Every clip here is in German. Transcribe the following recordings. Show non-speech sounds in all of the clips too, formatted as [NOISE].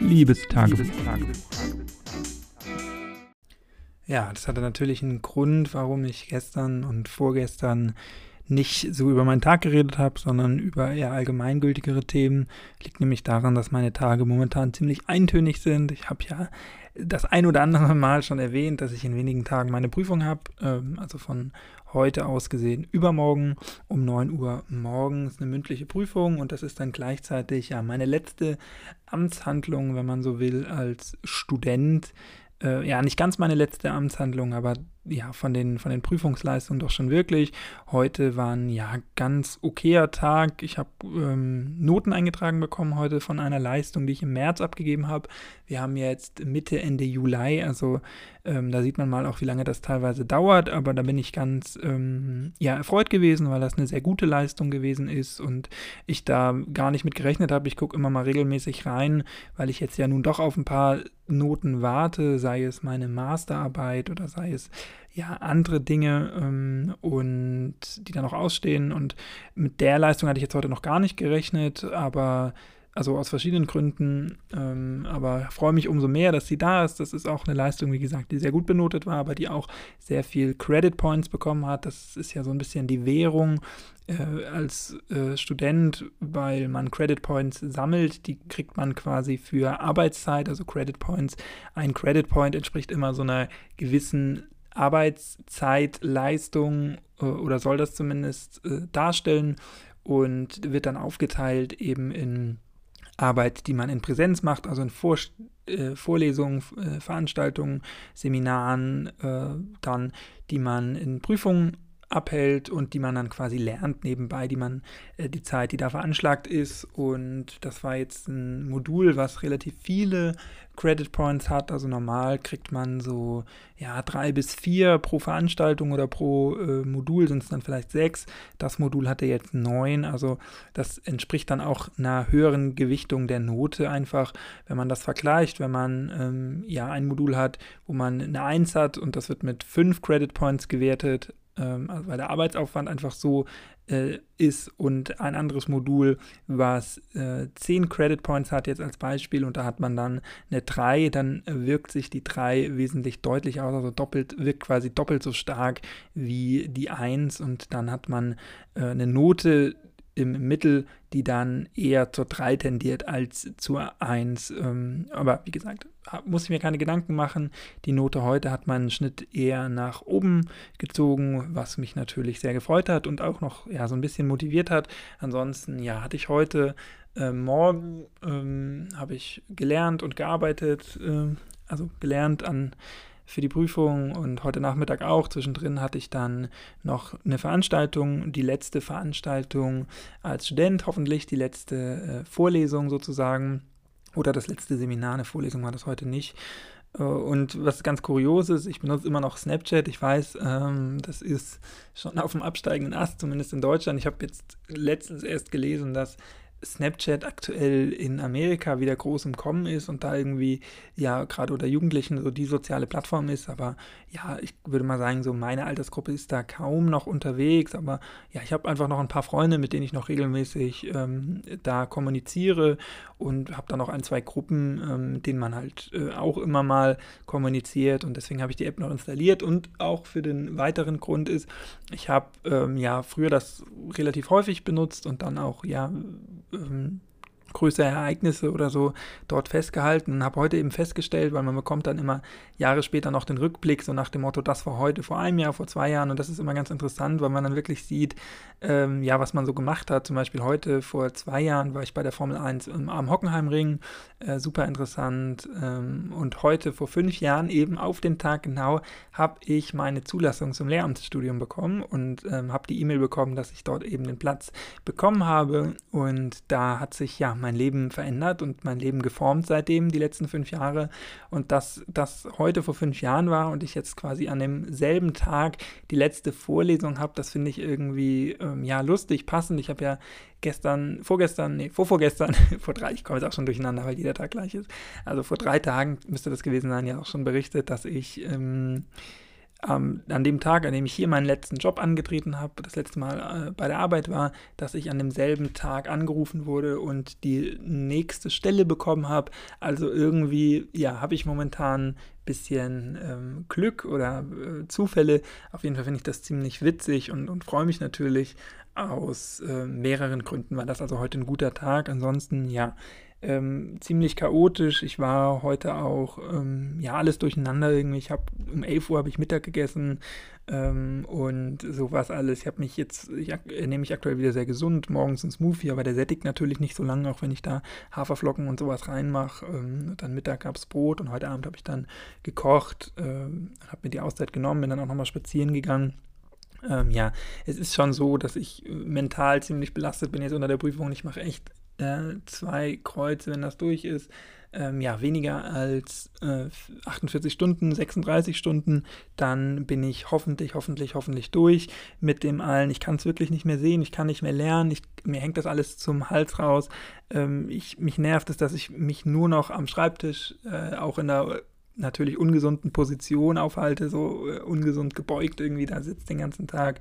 Liebestagebuch. Ja, das hatte natürlich einen Grund, warum ich gestern und vorgestern nicht so über meinen Tag geredet habe, sondern über eher allgemeingültigere Themen. Liegt nämlich daran, dass meine Tage momentan ziemlich eintönig sind. Ich habe ja das ein oder andere Mal schon erwähnt, dass ich in wenigen Tagen meine Prüfung habe, ähm, also von heute aus gesehen übermorgen um 9 Uhr morgens eine mündliche Prüfung und das ist dann gleichzeitig ja meine letzte Amtshandlung, wenn man so will, als Student. Äh, ja, nicht ganz meine letzte Amtshandlung, aber ja, von den, von den Prüfungsleistungen doch schon wirklich. Heute war ein ja ganz okayer Tag. Ich habe ähm, Noten eingetragen bekommen heute von einer Leistung, die ich im März abgegeben habe. Wir haben jetzt Mitte, Ende Juli, also ähm, da sieht man mal auch, wie lange das teilweise dauert, aber da bin ich ganz ähm, ja, erfreut gewesen, weil das eine sehr gute Leistung gewesen ist und ich da gar nicht mit gerechnet habe. Ich gucke immer mal regelmäßig rein, weil ich jetzt ja nun doch auf ein paar Noten warte, sei es meine Masterarbeit oder sei es ja andere Dinge ähm, und die dann noch ausstehen. Und mit der Leistung hatte ich jetzt heute noch gar nicht gerechnet, aber also aus verschiedenen Gründen, ähm, aber freue mich umso mehr, dass sie da ist. Das ist auch eine Leistung, wie gesagt, die sehr gut benotet war, aber die auch sehr viel Credit Points bekommen hat. Das ist ja so ein bisschen die Währung äh, als äh, Student, weil man Credit Points sammelt. Die kriegt man quasi für Arbeitszeit, also Credit Points. Ein Credit Point entspricht immer so einer gewissen Arbeitszeitleistung äh, oder soll das zumindest äh, darstellen und wird dann aufgeteilt eben in Arbeit, die man in Präsenz macht, also in Vor äh, Vorlesungen, äh, Veranstaltungen, Seminaren, äh, dann die man in Prüfungen abhält und die man dann quasi lernt nebenbei, die man äh, die Zeit, die da veranschlagt ist. Und das war jetzt ein Modul, was relativ viele Credit Points hat. Also normal kriegt man so ja drei bis vier pro Veranstaltung oder pro äh, Modul sind es dann vielleicht sechs. Das Modul hatte jetzt neun. Also das entspricht dann auch einer höheren Gewichtung der Note einfach, wenn man das vergleicht, wenn man ähm, ja ein Modul hat, wo man eine Eins hat und das wird mit fünf Credit Points gewertet also weil der Arbeitsaufwand einfach so äh, ist und ein anderes Modul, was äh, 10 Credit Points hat jetzt als Beispiel und da hat man dann eine 3, dann wirkt sich die 3 wesentlich deutlich aus, also doppelt, wirkt quasi doppelt so stark wie die 1 und dann hat man äh, eine Note, im Mittel, die dann eher zur 3 tendiert als zur 1. Ähm, aber wie gesagt, muss ich mir keine Gedanken machen. Die Note heute hat meinen Schnitt eher nach oben gezogen, was mich natürlich sehr gefreut hat und auch noch ja, so ein bisschen motiviert hat. Ansonsten, ja, hatte ich heute äh, morgen ähm, habe ich gelernt und gearbeitet, äh, also gelernt an für die Prüfung und heute Nachmittag auch. Zwischendrin hatte ich dann noch eine Veranstaltung, die letzte Veranstaltung als Student, hoffentlich die letzte äh, Vorlesung sozusagen oder das letzte Seminar, eine Vorlesung war das heute nicht. Äh, und was ganz kurios ist, ich benutze immer noch Snapchat. Ich weiß, ähm, das ist schon auf dem absteigenden Ast, zumindest in Deutschland. Ich habe jetzt letztens erst gelesen, dass Snapchat aktuell in Amerika wieder groß im Kommen ist und da irgendwie, ja, gerade unter Jugendlichen so die soziale Plattform ist. Aber ja, ich würde mal sagen, so meine Altersgruppe ist da kaum noch unterwegs. Aber ja, ich habe einfach noch ein paar Freunde, mit denen ich noch regelmäßig ähm, da kommuniziere und habe da noch ein, zwei Gruppen, ähm, mit denen man halt äh, auch immer mal kommuniziert. Und deswegen habe ich die App noch installiert. Und auch für den weiteren Grund ist, ich habe ähm, ja früher das relativ häufig benutzt und dann auch, ja, ähm, größere Ereignisse oder so dort festgehalten und habe heute eben festgestellt, weil man bekommt dann immer Jahre später noch den Rückblick, so nach dem Motto, das war heute vor einem Jahr, vor zwei Jahren und das ist immer ganz interessant, weil man dann wirklich sieht, ähm, ja, was man so gemacht hat. Zum Beispiel heute vor zwei Jahren war ich bei der Formel 1 im, am Hockenheimring, äh, super interessant ähm, und heute vor fünf Jahren eben auf den Tag genau habe ich meine Zulassung zum Lehramtsstudium bekommen und ähm, habe die E-Mail bekommen, dass ich dort eben den Platz bekommen habe und da hat sich ja mein Leben verändert und mein Leben geformt seitdem, die letzten fünf Jahre. Und dass das heute vor fünf Jahren war und ich jetzt quasi an demselben Tag die letzte Vorlesung habe, das finde ich irgendwie, ähm, ja, lustig, passend. Ich habe ja gestern, vorgestern, nee, vorvorgestern, [LAUGHS] vor drei, ich komme jetzt auch schon durcheinander, weil jeder Tag gleich ist. Also vor drei Tagen müsste das gewesen sein, ja auch schon berichtet, dass ich ähm, ähm, an dem Tag, an dem ich hier meinen letzten Job angetreten habe, das letzte Mal äh, bei der Arbeit war, dass ich an demselben Tag angerufen wurde und die nächste Stelle bekommen habe. Also irgendwie, ja, habe ich momentan ein bisschen ähm, Glück oder äh, Zufälle. Auf jeden Fall finde ich das ziemlich witzig und, und freue mich natürlich aus äh, mehreren Gründen. War das also heute ein guter Tag. Ansonsten, ja, ähm, ziemlich chaotisch. Ich war heute auch, ähm, ja, alles durcheinander irgendwie. Ich habe um 11 Uhr habe ich Mittag gegessen ähm, und sowas alles. Ich habe mich jetzt, ich ernehme mich aktuell wieder sehr gesund. Morgens ein Smoothie, aber der sättigt natürlich nicht so lange, auch wenn ich da Haferflocken und sowas reinmache. Ähm, dann Mittag gab es Brot und heute Abend habe ich dann gekocht, ähm, habe mir die Auszeit genommen, bin dann auch nochmal spazieren gegangen. Ähm, ja, es ist schon so, dass ich äh, mental ziemlich belastet bin jetzt unter der Prüfung. Ich mache echt äh, zwei Kreuze, wenn das durch ist. Ähm, ja, weniger als äh, 48 Stunden, 36 Stunden, dann bin ich hoffentlich, hoffentlich, hoffentlich durch mit dem allen. Ich kann es wirklich nicht mehr sehen, ich kann nicht mehr lernen, ich, mir hängt das alles zum Hals raus. Ähm, ich, mich nervt es, dass ich mich nur noch am Schreibtisch, äh, auch in der natürlich ungesunden Position aufhalte, so äh, ungesund gebeugt irgendwie da sitzt den ganzen Tag,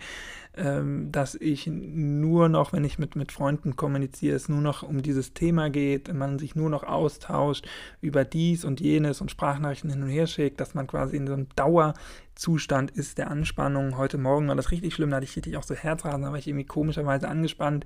ähm, dass ich nur noch, wenn ich mit, mit Freunden kommuniziere, es nur noch um dieses Thema geht, man sich nur noch austauscht über dies und jenes und Sprachnachrichten hin und her schickt, dass man quasi in so einem Dauerzustand ist der Anspannung. Heute Morgen war das richtig schlimm, da hatte ich richtig auch so Herzrasen, da war ich irgendwie komischerweise angespannt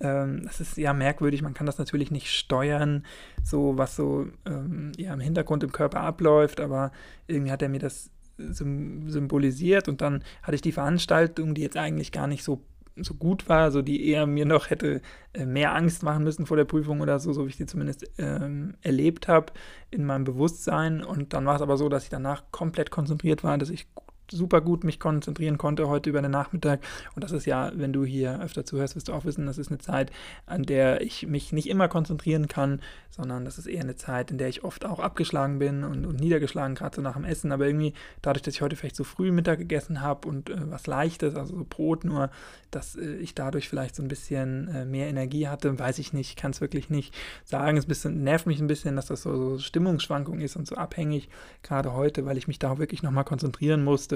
ähm, das ist ja merkwürdig, man kann das natürlich nicht steuern, so was so ähm, ja, im Hintergrund im Körper abläuft, aber irgendwie hat er mir das symbolisiert und dann hatte ich die Veranstaltung, die jetzt eigentlich gar nicht so so gut war, so die eher mir noch hätte äh, mehr Angst machen müssen vor der Prüfung oder so, so wie ich sie zumindest ähm, erlebt habe in meinem Bewusstsein. Und dann war es aber so, dass ich danach komplett konzentriert war, dass ich super gut mich konzentrieren konnte heute über den Nachmittag. Und das ist ja, wenn du hier öfter zuhörst, wirst du auch wissen, das ist eine Zeit, an der ich mich nicht immer konzentrieren kann, sondern das ist eher eine Zeit, in der ich oft auch abgeschlagen bin und, und niedergeschlagen, gerade so nach dem Essen. Aber irgendwie dadurch, dass ich heute vielleicht so früh Mittag gegessen habe und äh, was Leichtes, also so Brot nur, dass äh, ich dadurch vielleicht so ein bisschen äh, mehr Energie hatte, weiß ich nicht, kann es wirklich nicht sagen. Es bisschen, nervt mich ein bisschen, dass das so, so Stimmungsschwankung ist und so abhängig, gerade heute, weil ich mich da wirklich nochmal konzentrieren musste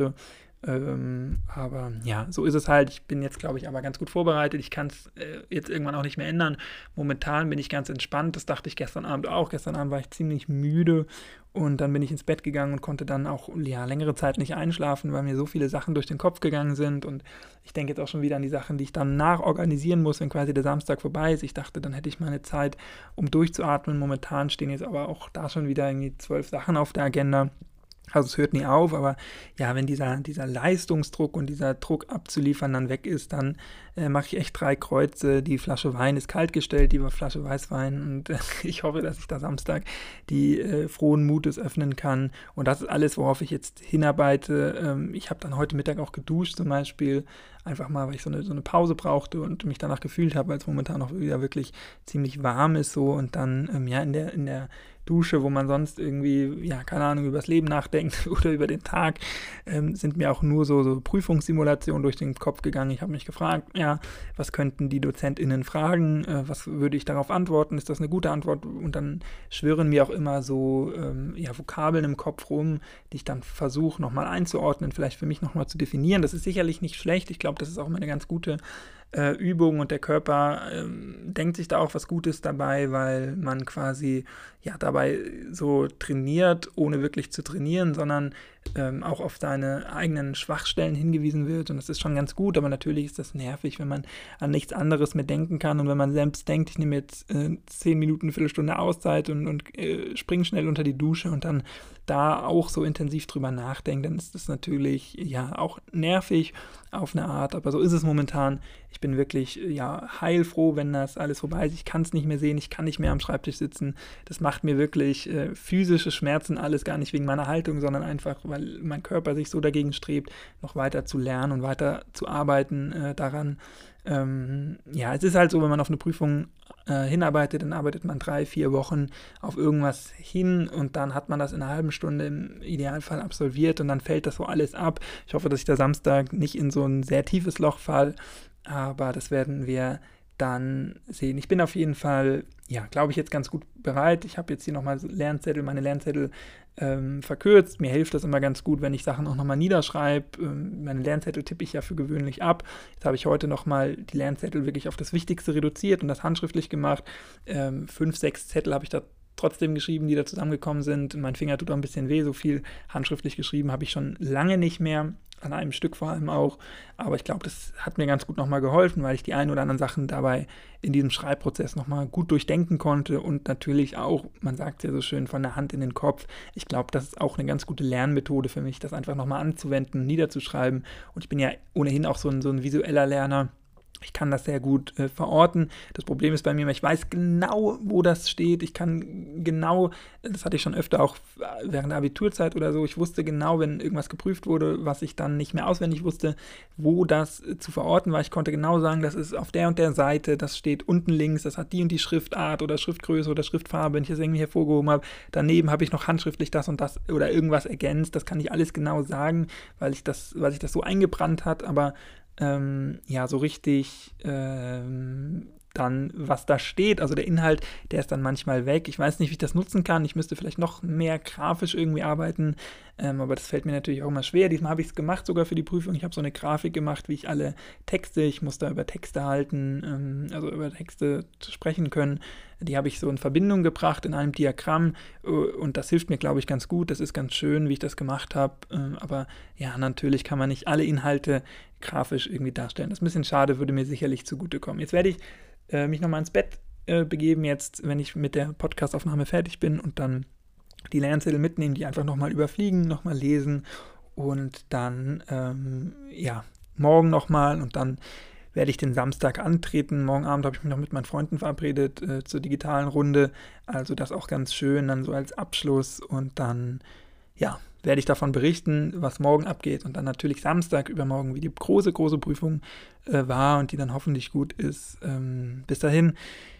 ähm, aber ja, so ist es halt. Ich bin jetzt, glaube ich, aber ganz gut vorbereitet. Ich kann es äh, jetzt irgendwann auch nicht mehr ändern. Momentan bin ich ganz entspannt. Das dachte ich gestern Abend auch. Gestern Abend war ich ziemlich müde und dann bin ich ins Bett gegangen und konnte dann auch ja, längere Zeit nicht einschlafen, weil mir so viele Sachen durch den Kopf gegangen sind. Und ich denke jetzt auch schon wieder an die Sachen, die ich dann nachorganisieren muss, wenn quasi der Samstag vorbei ist. Ich dachte, dann hätte ich meine Zeit, um durchzuatmen. Momentan stehen jetzt aber auch da schon wieder irgendwie zwölf Sachen auf der Agenda also es hört nie auf, aber ja, wenn dieser, dieser Leistungsdruck und dieser Druck abzuliefern dann weg ist, dann äh, mache ich echt drei Kreuze. Die Flasche Wein ist kaltgestellt, die Flasche Weißwein und äh, [LAUGHS] ich hoffe, dass ich da Samstag die äh, frohen Mutes öffnen kann. Und das ist alles, worauf ich jetzt hinarbeite. Ähm, ich habe dann heute Mittag auch geduscht zum Beispiel, einfach mal, weil ich so eine, so eine Pause brauchte und mich danach gefühlt habe, weil es momentan auch wieder wirklich ziemlich warm ist so und dann ähm, ja in der, in der Dusche, wo man sonst irgendwie, ja, keine Ahnung, über das Leben nachdenkt [LAUGHS] oder über den Tag, ähm, sind mir auch nur so, so Prüfungssimulationen durch den Kopf gegangen. Ich habe mich gefragt, ja, was könnten die DozentInnen fragen? Äh, was würde ich darauf antworten? Ist das eine gute Antwort? Und dann schwirren mir auch immer so ähm, ja, Vokabeln im Kopf rum, die ich dann versuche nochmal einzuordnen, vielleicht für mich nochmal zu definieren. Das ist sicherlich nicht schlecht. Ich glaube, das ist auch immer eine ganz gute äh, Übung und der Körper ähm, denkt sich da auch was Gutes dabei, weil man quasi ja dabei so trainiert, ohne wirklich zu trainieren, sondern ähm, auch auf seine eigenen Schwachstellen hingewiesen wird. Und das ist schon ganz gut, aber natürlich ist das nervig, wenn man an nichts anderes mehr denken kann und wenn man selbst denkt, ich nehme jetzt äh, zehn Minuten, eine Viertelstunde Auszeit und, und äh, springe schnell unter die Dusche und dann da auch so intensiv drüber nachdenkt, dann ist das natürlich ja auch nervig auf eine Art, aber so ist es momentan. Ich bin wirklich ja heilfroh, wenn das alles vorbei ist. Ich kann es nicht mehr sehen, ich kann nicht mehr am Schreibtisch sitzen. Das macht mir wirklich äh, physische Schmerzen, alles gar nicht wegen meiner Haltung, sondern einfach, weil mein Körper sich so dagegen strebt, noch weiter zu lernen und weiter zu arbeiten äh, daran. Ähm, ja, es ist halt so, wenn man auf eine Prüfung äh, hinarbeitet, dann arbeitet man drei, vier Wochen auf irgendwas hin und dann hat man das in einer halben Stunde im Idealfall absolviert und dann fällt das so alles ab. Ich hoffe, dass ich da Samstag nicht in so ein sehr tiefes Loch fall, aber das werden wir dann sehen. Ich bin auf jeden Fall, ja, glaube ich, jetzt ganz gut bereit. Ich habe jetzt hier nochmal Lernzettel, meine Lernzettel ähm, verkürzt. Mir hilft das immer ganz gut, wenn ich Sachen auch nochmal niederschreibe. Ähm, meine Lernzettel tippe ich ja für gewöhnlich ab. Jetzt habe ich heute nochmal die Lernzettel wirklich auf das Wichtigste reduziert und das handschriftlich gemacht. Ähm, fünf, sechs Zettel habe ich da trotzdem geschrieben, die da zusammengekommen sind. Mein Finger tut auch ein bisschen weh. So viel handschriftlich geschrieben habe ich schon lange nicht mehr an einem Stück vor allem auch. Aber ich glaube, das hat mir ganz gut nochmal geholfen, weil ich die ein oder anderen Sachen dabei in diesem Schreibprozess nochmal gut durchdenken konnte und natürlich auch, man sagt ja so schön, von der Hand in den Kopf. Ich glaube, das ist auch eine ganz gute Lernmethode für mich, das einfach nochmal anzuwenden, niederzuschreiben. Und ich bin ja ohnehin auch so ein, so ein visueller Lerner. Ich kann das sehr gut äh, verorten. Das Problem ist bei mir, ich weiß genau, wo das steht. Ich kann genau, das hatte ich schon öfter auch während der Abiturzeit oder so, ich wusste genau, wenn irgendwas geprüft wurde, was ich dann nicht mehr auswendig wusste, wo das äh, zu verorten war. Ich konnte genau sagen, das ist auf der und der Seite, das steht unten links, das hat die und die Schriftart oder Schriftgröße oder Schriftfarbe, wenn ich das irgendwie hervorgehoben habe. Daneben habe ich noch handschriftlich das und das oder irgendwas ergänzt. Das kann ich alles genau sagen, weil ich das, weil sich das so eingebrannt hat, aber ähm, ja, so richtig ähm, dann, was da steht. Also der Inhalt, der ist dann manchmal weg. Ich weiß nicht, wie ich das nutzen kann. Ich müsste vielleicht noch mehr grafisch irgendwie arbeiten, ähm, aber das fällt mir natürlich auch immer schwer. Diesmal habe ich es gemacht, sogar für die Prüfung. Ich habe so eine Grafik gemacht, wie ich alle Texte, ich muss da über Texte halten, ähm, also über Texte sprechen können. Die habe ich so in Verbindung gebracht in einem Diagramm äh, und das hilft mir, glaube ich, ganz gut. Das ist ganz schön, wie ich das gemacht habe. Ähm, aber ja, natürlich kann man nicht alle Inhalte grafisch irgendwie darstellen. Das ist ein bisschen schade, würde mir sicherlich zugutekommen. Jetzt werde ich äh, mich nochmal ins Bett äh, begeben, jetzt, wenn ich mit der Podcastaufnahme fertig bin und dann die Lernzettel mitnehmen, die einfach nochmal überfliegen, nochmal lesen und dann, ähm, ja, morgen nochmal und dann werde ich den Samstag antreten. Morgen Abend habe ich mich noch mit meinen Freunden verabredet äh, zur digitalen Runde. Also das auch ganz schön, dann so als Abschluss und dann, ja, werde ich davon berichten, was morgen abgeht und dann natürlich Samstag übermorgen, wie die große, große Prüfung äh, war und die dann hoffentlich gut ist. Ähm, bis dahin,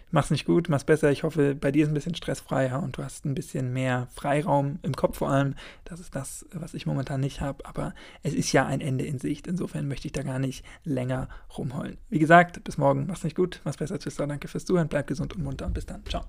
mach's nicht gut, mach's besser. Ich hoffe, bei dir ist ein bisschen stressfreier und du hast ein bisschen mehr Freiraum im Kopf vor allem. Das ist das, was ich momentan nicht habe, aber es ist ja ein Ende in Sicht. Insofern möchte ich da gar nicht länger rumheulen. Wie gesagt, bis morgen, mach's nicht gut, mach's besser. Tschüss, danke fürs Zuhören, bleib gesund und munter und bis dann. Ciao.